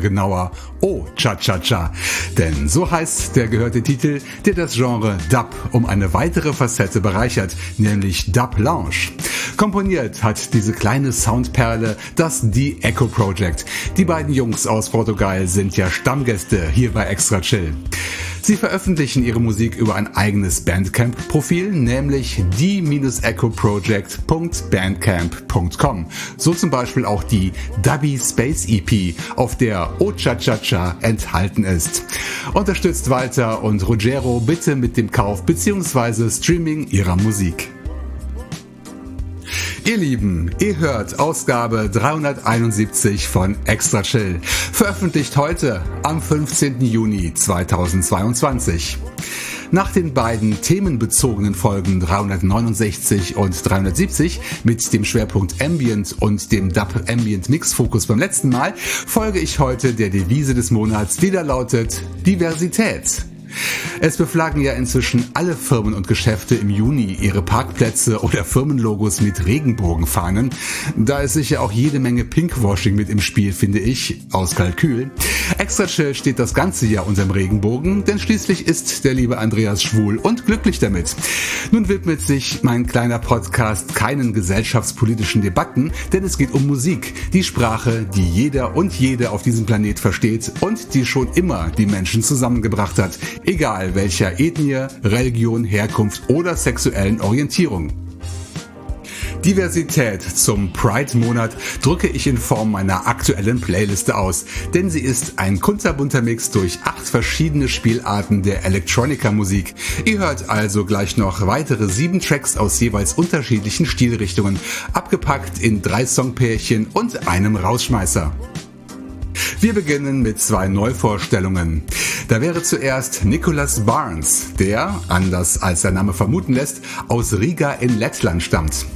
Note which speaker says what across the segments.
Speaker 1: Oder genauer Oh Cha-Cha-Cha. Denn so heißt der gehörte Titel, der das Genre Dub um eine weitere Facette bereichert, nämlich Dub Lounge. Komponiert hat diese kleine Soundperle das The Echo Project. Die beiden Jungs aus Portugal sind ja Stammgäste hier bei Extra Chill. Sie veröffentlichen ihre Musik über ein eigenes Bandcamp-Profil, nämlich die-echoproject.bandcamp.com. So zum Beispiel auch die Dubby Space EP, auf der Ocha-Cha-Cha enthalten ist. Unterstützt Walter und Rogero bitte mit dem Kauf bzw. Streaming ihrer Musik. Ihr Lieben, ihr hört Ausgabe 371 von Extra Chill, veröffentlicht heute am 15. Juni 2022. Nach den beiden themenbezogenen Folgen 369 und 370 mit dem Schwerpunkt Ambient und dem Dub Ambient Mix Fokus beim letzten Mal folge ich heute der Devise des Monats, die da lautet Diversität. Es beflagen ja inzwischen alle Firmen und Geschäfte im Juni ihre Parkplätze oder Firmenlogos mit Regenbogenfahnen. Da ist sicher auch jede Menge Pinkwashing mit im Spiel, finde ich, aus Kalkül. Extra chill steht das ganze Jahr unterm Regenbogen, denn schließlich ist der liebe Andreas schwul und glücklich damit. Nun widmet sich mein kleiner Podcast keinen gesellschaftspolitischen Debatten, denn es geht um Musik, die Sprache, die jeder und jede auf diesem Planet versteht und die schon immer die Menschen zusammengebracht hat egal welcher Ethnie, Religion, Herkunft oder sexuellen Orientierung. Diversität zum Pride-Monat drücke ich in Form meiner aktuellen Playliste aus, denn sie ist ein kunterbunter Mix durch acht verschiedene Spielarten der Electronica-Musik. Ihr hört also gleich noch weitere sieben Tracks aus jeweils unterschiedlichen Stilrichtungen, abgepackt in drei Songpärchen und einem Rausschmeißer. Wir beginnen mit zwei Neuvorstellungen. Da wäre zuerst Nicholas Barnes, der, anders als der Name vermuten lässt, aus Riga in Lettland stammt.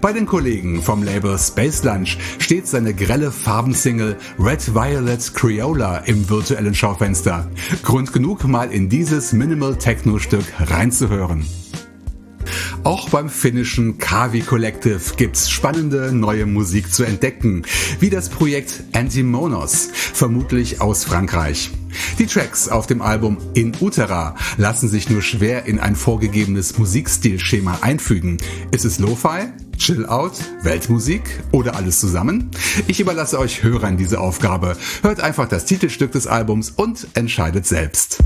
Speaker 1: Bei den Kollegen vom Label Space Lunch steht seine grelle Farbensingle Red Violet Creola im virtuellen Schaufenster. Grund genug, mal in dieses Minimal Techno Stück reinzuhören. Auch beim finnischen Kavi Collective gibt's spannende neue Musik zu entdecken, wie das Projekt Antimonos, vermutlich aus Frankreich. Die Tracks auf dem Album In Utera lassen sich nur schwer in ein vorgegebenes Musikstilschema einfügen. Ist es Lo-Fi, Chill-Out, Weltmusik oder alles zusammen? Ich überlasse euch Hörern diese Aufgabe. Hört einfach das Titelstück des Albums und entscheidet selbst.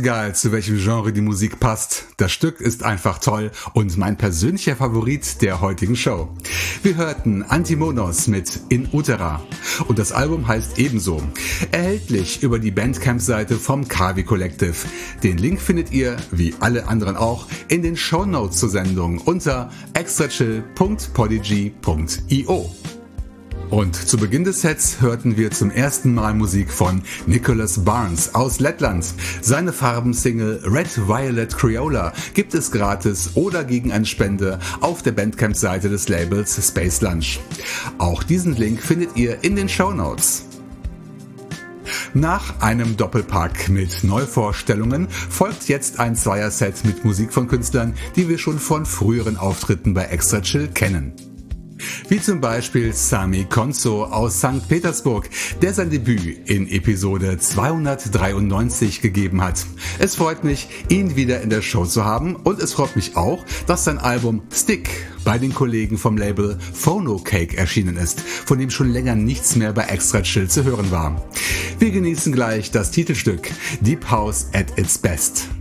Speaker 1: Ganz egal, zu welchem Genre die Musik passt, das Stück ist einfach toll und mein persönlicher Favorit der heutigen Show. Wir hörten Antimonos mit In Utera und das Album heißt ebenso. Erhältlich über die Bandcamp-Seite vom Kavi Collective. Den Link findet ihr, wie alle anderen auch, in den Show Notes zur Sendung unter extrachill.podigy.io. Und zu Beginn des Sets hörten wir zum ersten Mal Musik von Nicholas Barnes aus Lettland. Seine Farbensingle Red Violet Creola gibt es gratis oder gegen eine Spende auf der Bandcamp-Seite des Labels Space Lunch. Auch diesen Link findet ihr in den Show Notes. Nach einem Doppelpack mit Neuvorstellungen folgt jetzt ein Zweierset mit Musik von Künstlern, die wir schon von früheren Auftritten bei Extra Chill kennen. Wie zum Beispiel Sami Konzo aus St. Petersburg, der sein Debüt in Episode 293 gegeben hat. Es freut mich, ihn wieder in der Show zu haben und es freut mich auch, dass sein Album Stick bei den Kollegen vom Label Phono Cake erschienen ist, von dem schon länger nichts mehr bei Extra Chill zu hören war. Wir genießen gleich das Titelstück Deep House at its Best.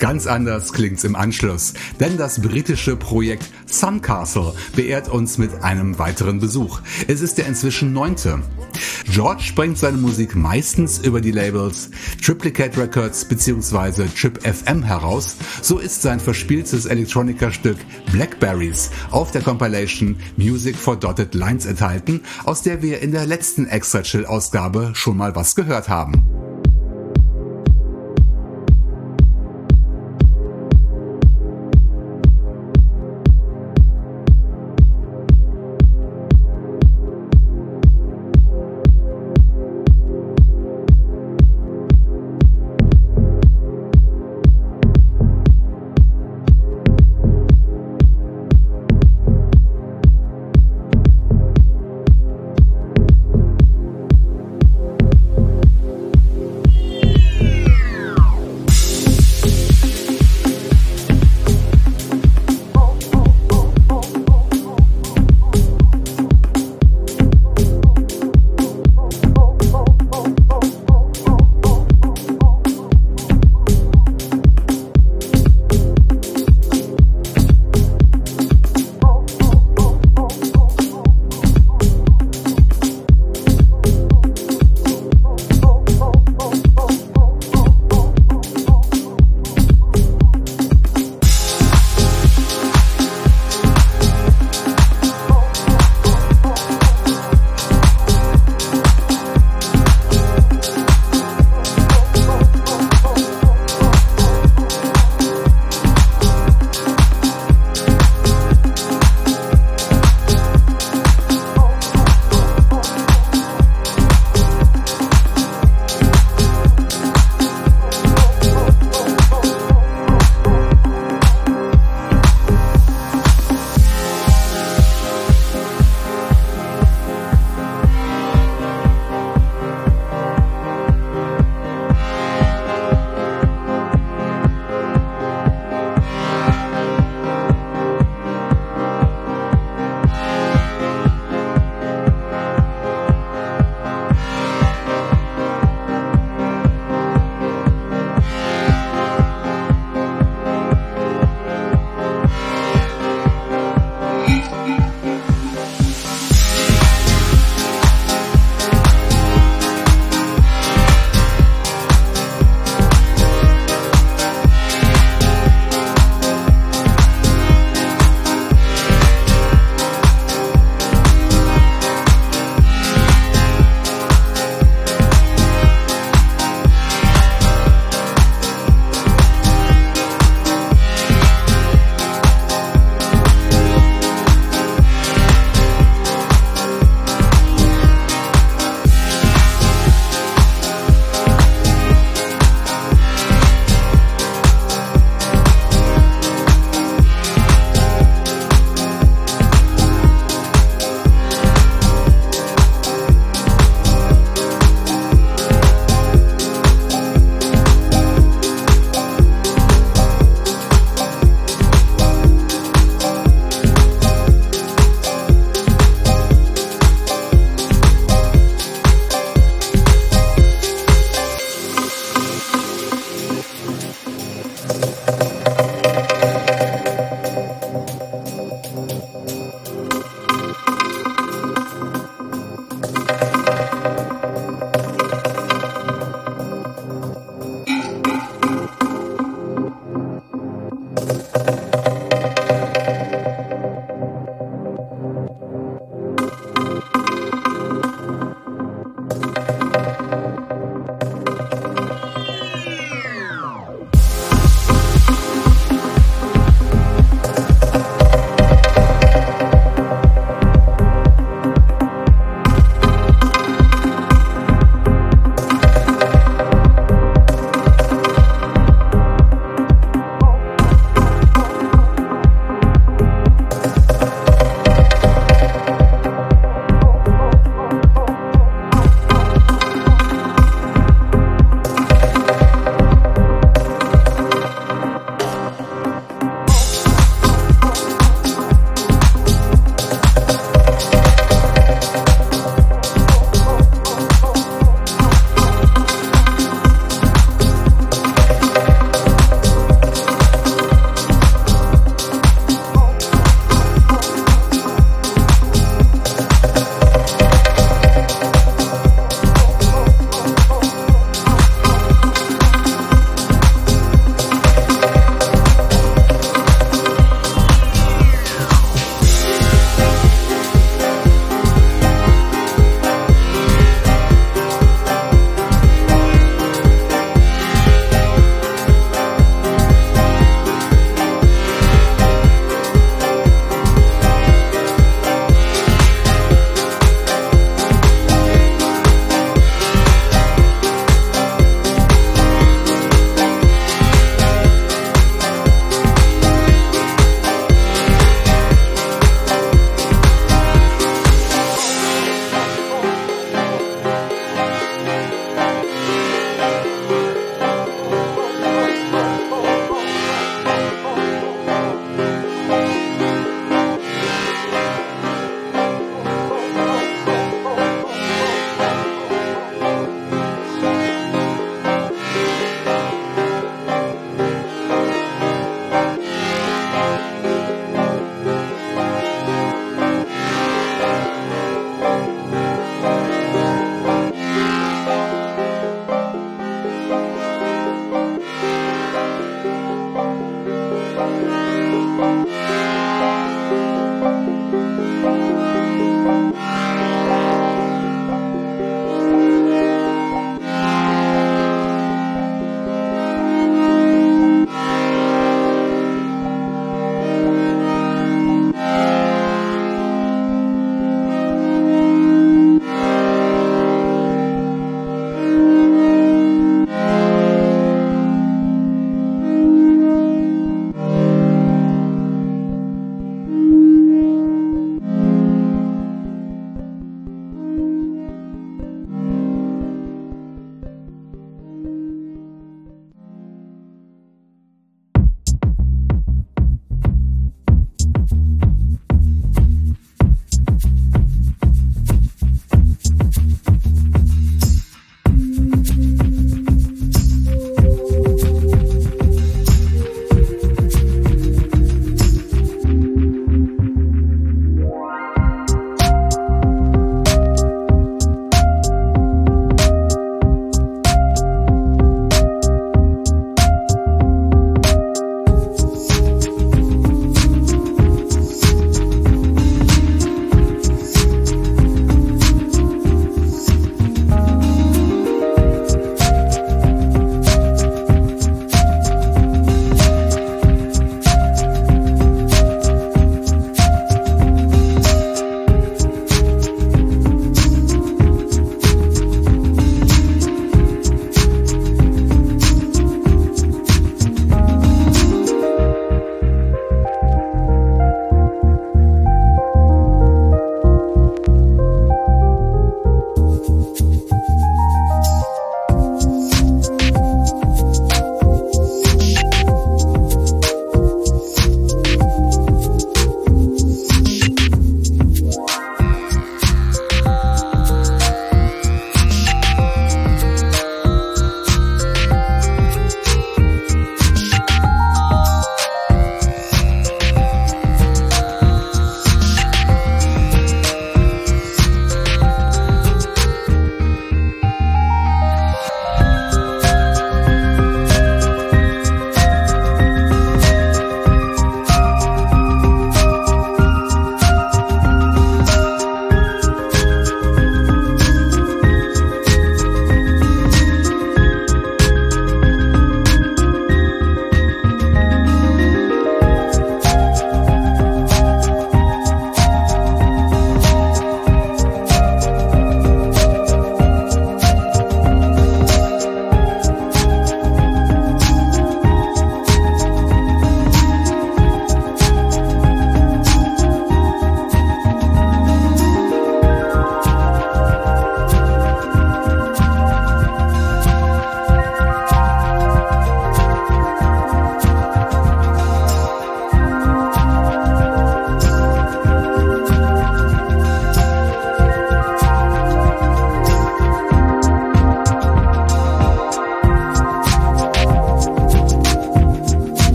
Speaker 1: Ganz anders klingt's im Anschluss, denn das britische Projekt Suncastle beehrt uns mit einem weiteren Besuch. Es ist der inzwischen neunte. George bringt seine Musik meistens über die Labels Triplicate Records bzw. Trip FM heraus. So ist sein verspieltes Elektronika-Stück Blackberries auf der Compilation Music for Dotted Lines enthalten, aus der wir in der letzten Extra Chill Ausgabe schon mal was gehört haben.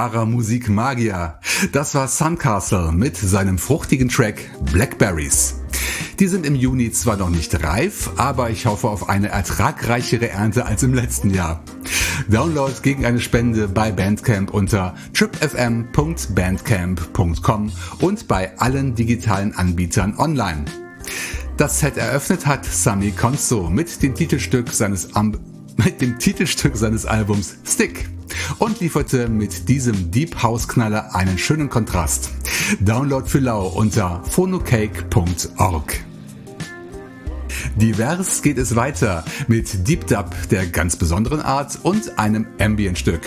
Speaker 1: Wahrer Musikmagier. Das war Suncastle mit seinem fruchtigen Track Blackberries. Die sind im Juni zwar noch nicht reif, aber ich hoffe auf eine ertragreichere Ernte als im letzten Jahr. Download gegen eine Spende bei Bandcamp unter tripfm.bandcamp.com und bei allen digitalen Anbietern online. Das Set eröffnet hat Sami Konzo mit dem Titelstück seines, Am mit dem Titelstück seines Albums Stick und lieferte mit diesem Deep House Knaller einen schönen Kontrast. Download für Lau unter phonocake.org. Divers geht es weiter mit Deep Dub der ganz besonderen Art und einem Ambient-Stück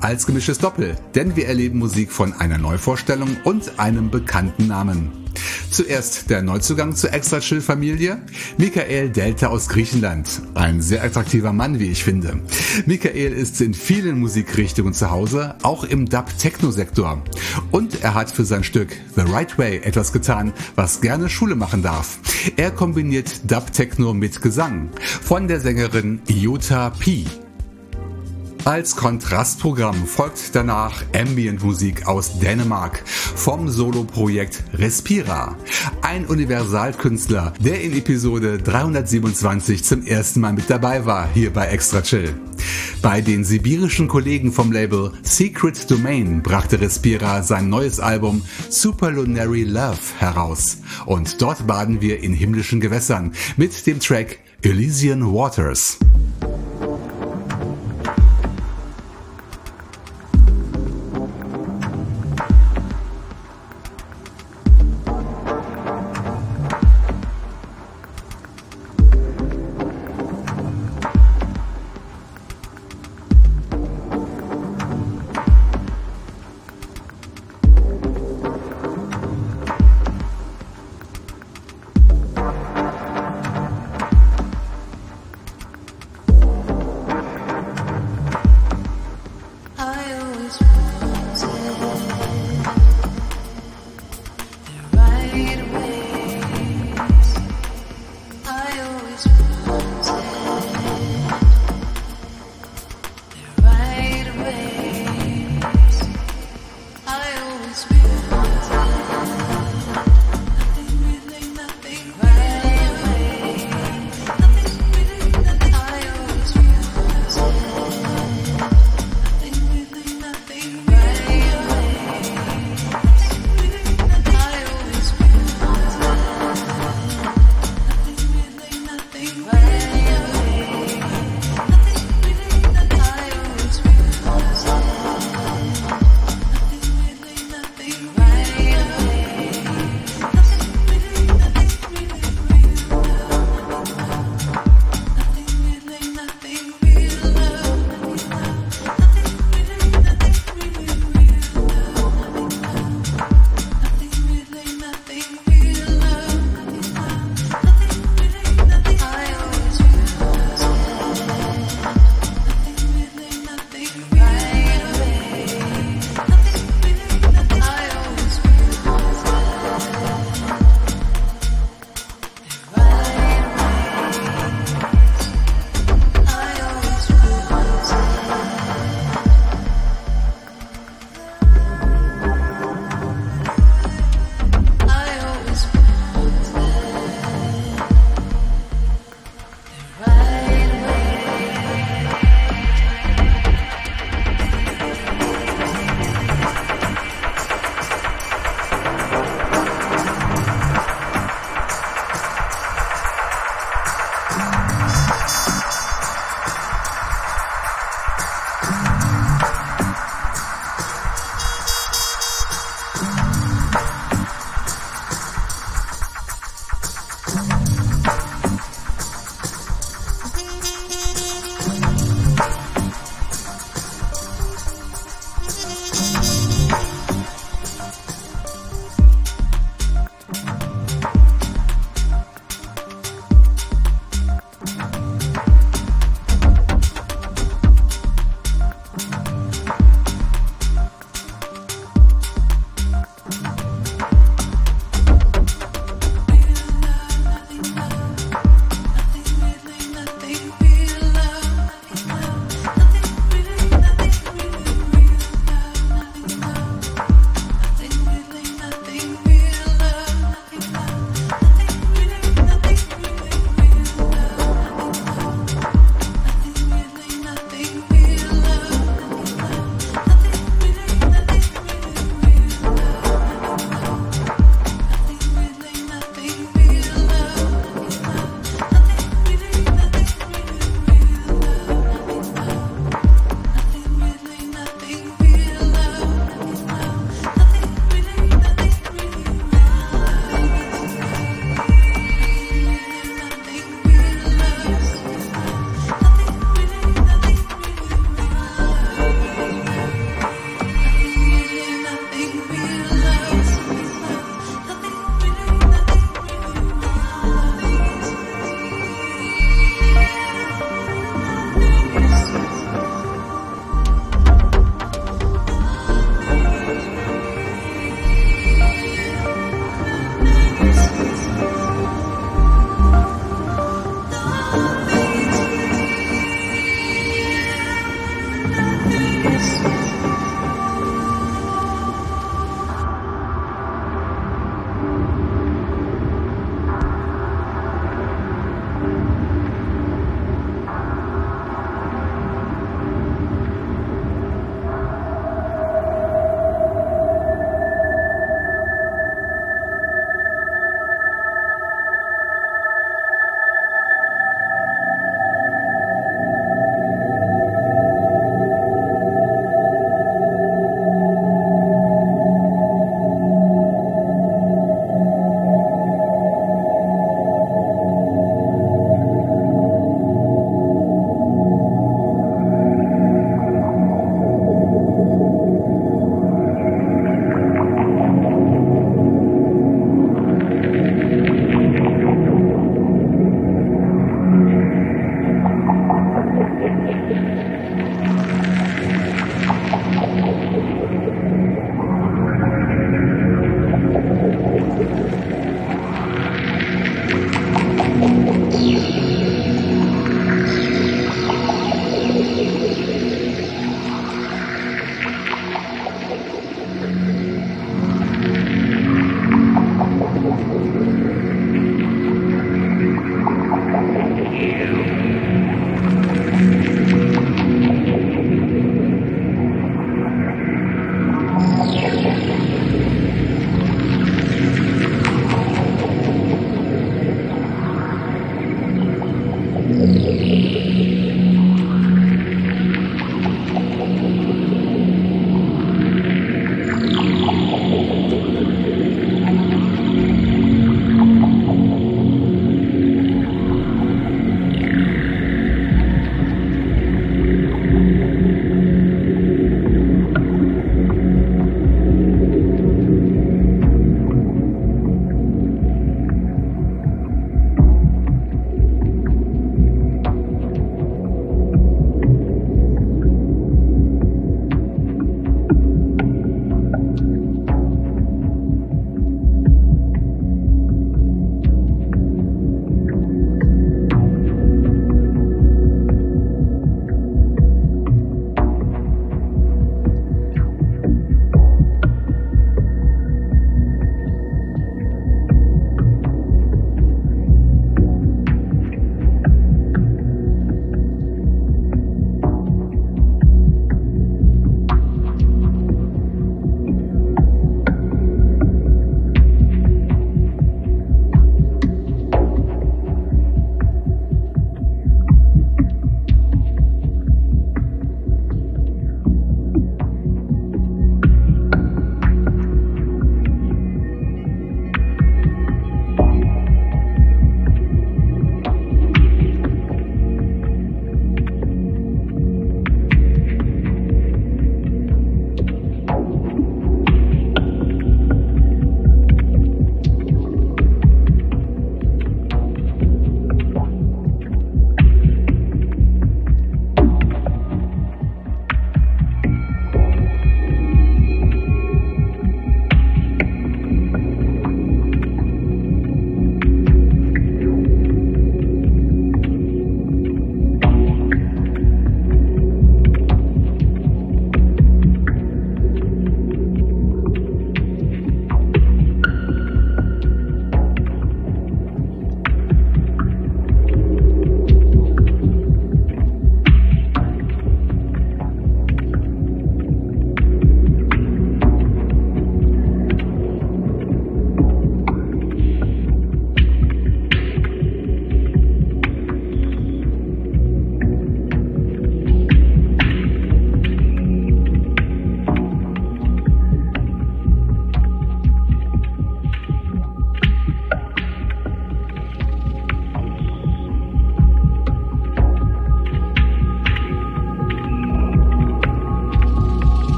Speaker 1: als gemischtes Doppel, denn wir erleben Musik von einer Neuvorstellung und einem bekannten Namen. Zuerst der Neuzugang zur Extra Chill Familie, Michael Delta aus Griechenland. Ein sehr attraktiver Mann, wie ich finde. Michael ist in vielen Musikrichtungen zu Hause, auch im Dub-Techno-Sektor. Und er hat für sein Stück The Right Way etwas getan, was gerne Schule machen darf. Er kombiniert Dub-Techno mit Gesang von der Sängerin Iota P. Als Kontrastprogramm folgt danach Ambient-Musik aus Dänemark vom Soloprojekt Respira. Ein Universalkünstler, der in Episode 327 zum ersten Mal mit dabei war, hier bei Extra Chill. Bei den sibirischen Kollegen vom Label Secret Domain brachte Respira sein neues Album Superlunary Love heraus. Und dort baden wir in himmlischen Gewässern mit dem Track Elysian Waters.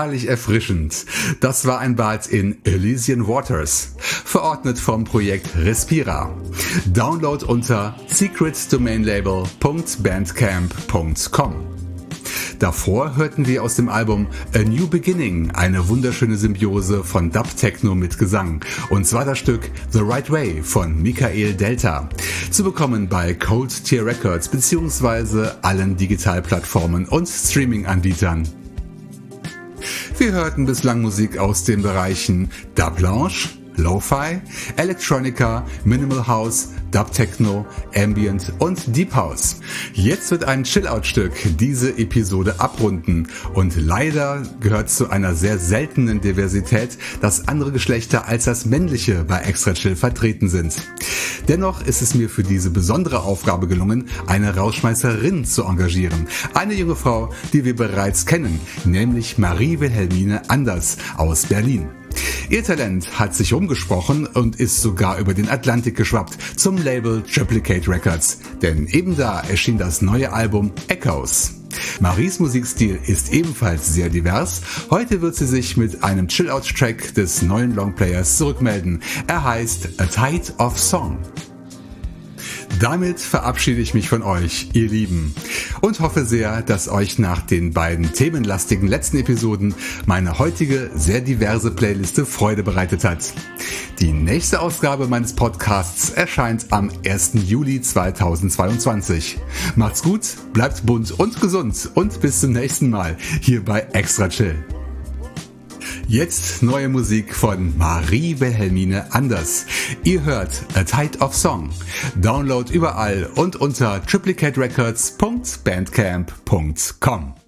Speaker 1: Wahrlich erfrischend. Das war ein Bad in Elysian Waters, verordnet vom Projekt Respira. Download unter secretdomainlabel.bandcamp.com. Davor hörten wir aus dem Album A New Beginning eine wunderschöne Symbiose von Dub Techno mit Gesang. Und zwar das Stück The Right Way von Michael Delta. Zu bekommen bei Cold Tier Records bzw. allen Digitalplattformen und Streaming-Anbietern. Wir hörten bislang Musik aus den Bereichen Dub Lounge, Lo-Fi, Electronica, Minimal House, Dub Techno, Ambient und Deep House. Jetzt wird ein Chill-Out-Stück diese Episode abrunden und leider gehört zu einer sehr seltenen Diversität, dass andere Geschlechter als das männliche bei Extra Chill vertreten sind. Dennoch ist es mir für diese besondere Aufgabe gelungen, eine Rausschmeißerin zu engagieren. Eine junge Frau, die wir bereits kennen, nämlich Marie Wilhelmine Anders aus Berlin. Ihr Talent hat sich umgesprochen und ist sogar über den Atlantik geschwappt zum Label Triplicate Records, denn eben da erschien das neue Album Echoes. Maries Musikstil ist ebenfalls sehr divers. Heute wird sie sich mit einem Chill-Out-Track des neuen Longplayers zurückmelden. Er heißt A Tide of Song. Damit verabschiede ich mich von euch, ihr Lieben, und hoffe sehr, dass euch nach den beiden themenlastigen letzten Episoden meine heutige sehr diverse Playliste Freude bereitet hat. Die nächste Ausgabe meines Podcasts erscheint am 1. Juli 2022. Macht's gut, bleibt bunt und gesund und bis zum nächsten Mal hier bei Extra Chill. Jetzt neue Musik von Marie Wilhelmine Anders. Ihr hört A Tide of Song. Download überall und unter triplicaterecords.bandcamp.com.